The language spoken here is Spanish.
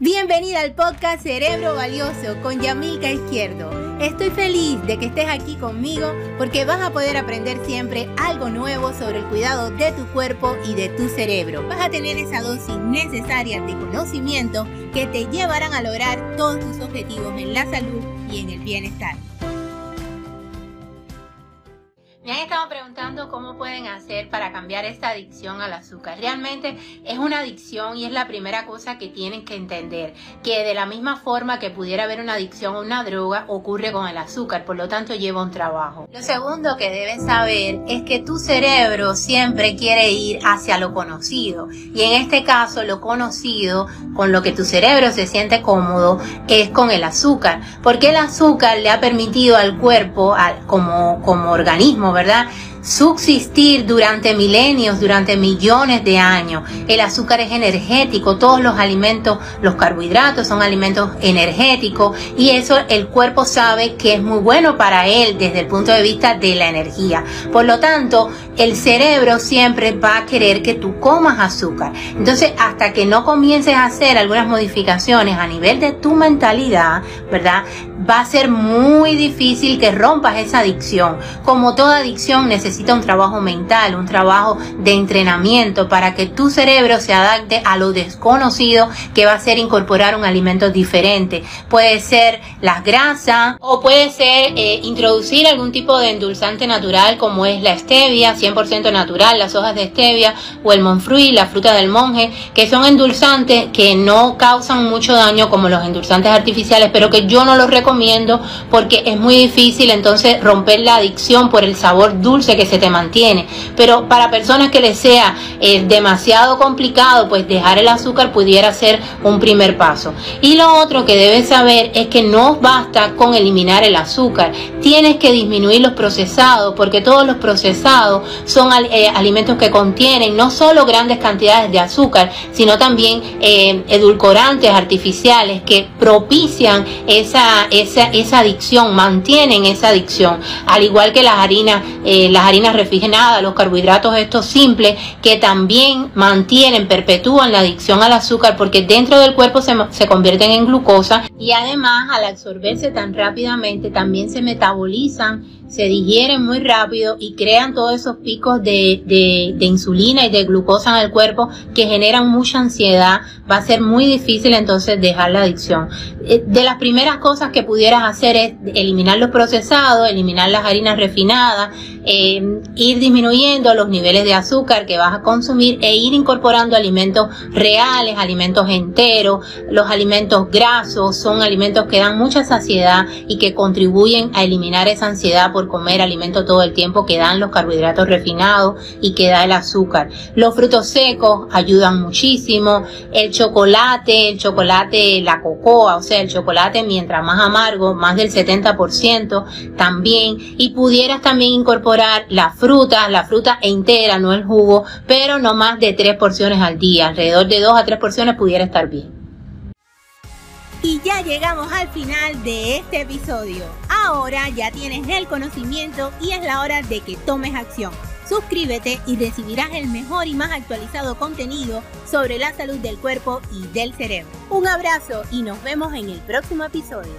Bienvenida al podcast Cerebro Valioso con Yamilka Izquierdo. Estoy feliz de que estés aquí conmigo porque vas a poder aprender siempre algo nuevo sobre el cuidado de tu cuerpo y de tu cerebro. Vas a tener esa dosis necesaria de conocimiento que te llevarán a lograr todos tus objetivos en la salud y en el bienestar. Me han estado preguntando cómo pueden hacer para cambiar esta adicción al azúcar. Realmente es una adicción y es la primera cosa que tienen que entender, que de la misma forma que pudiera haber una adicción a una droga, ocurre con el azúcar, por lo tanto lleva un trabajo. Lo segundo que deben saber es que tu cerebro siempre quiere ir hacia lo conocido y en este caso lo conocido con lo que tu cerebro se siente cómodo es con el azúcar, porque el azúcar le ha permitido al cuerpo como, como organismo, ¿verdad? Subsistir durante milenios, durante millones de años. El azúcar es energético, todos los alimentos, los carbohidratos son alimentos energéticos y eso el cuerpo sabe que es muy bueno para él desde el punto de vista de la energía. Por lo tanto, el cerebro siempre va a querer que tú comas azúcar. Entonces, hasta que no comiences a hacer algunas modificaciones a nivel de tu mentalidad, ¿verdad? Va a ser muy difícil que rompas esa adicción. Como toda adicción necesita necesita un trabajo mental, un trabajo de entrenamiento para que tu cerebro se adapte a lo desconocido que va a ser incorporar un alimento diferente. Puede ser las grasas o puede ser eh, introducir algún tipo de endulzante natural como es la stevia, 100% natural, las hojas de stevia o el monfruit, la fruta del monje, que son endulzantes que no causan mucho daño como los endulzantes artificiales, pero que yo no los recomiendo porque es muy difícil entonces romper la adicción por el sabor dulce que se te mantiene. Pero para personas que les sea eh, demasiado complicado, pues dejar el azúcar pudiera ser un primer paso. Y lo otro que debes saber es que no basta con eliminar el azúcar, tienes que disminuir los procesados, porque todos los procesados son eh, alimentos que contienen no solo grandes cantidades de azúcar, sino también eh, edulcorantes artificiales que propician esa, esa, esa adicción, mantienen esa adicción, al igual que las harinas, las harinas refrigeradas, los carbohidratos estos simples, que también mantienen, perpetúan la adicción al azúcar porque dentro del cuerpo se, se convierten en glucosa y además al absorberse tan rápidamente también se metabolizan se digieren muy rápido y crean todos esos picos de, de, insulina y de glucosa en el cuerpo que generan mucha ansiedad. Va a ser muy difícil entonces dejar la adicción. Eh, de las primeras cosas que pudieras hacer es eliminar los procesados, eliminar las harinas refinadas, eh, ir disminuyendo los niveles de azúcar que vas a consumir e ir incorporando alimentos reales, alimentos enteros. Los alimentos grasos son alimentos que dan mucha saciedad y que contribuyen a eliminar esa ansiedad por comer alimento todo el tiempo que dan los carbohidratos refinados y que da el azúcar. Los frutos secos ayudan muchísimo. El chocolate, el chocolate, la cocoa, o sea, el chocolate mientras más amargo, más del 70% también. Y pudieras también incorporar la fruta, la fruta entera, no el jugo, pero no más de tres porciones al día. Alrededor de dos a tres porciones pudiera estar bien. Y ya llegamos al final de este episodio. Ahora ya tienes el conocimiento y es la hora de que tomes acción. Suscríbete y recibirás el mejor y más actualizado contenido sobre la salud del cuerpo y del cerebro. Un abrazo y nos vemos en el próximo episodio.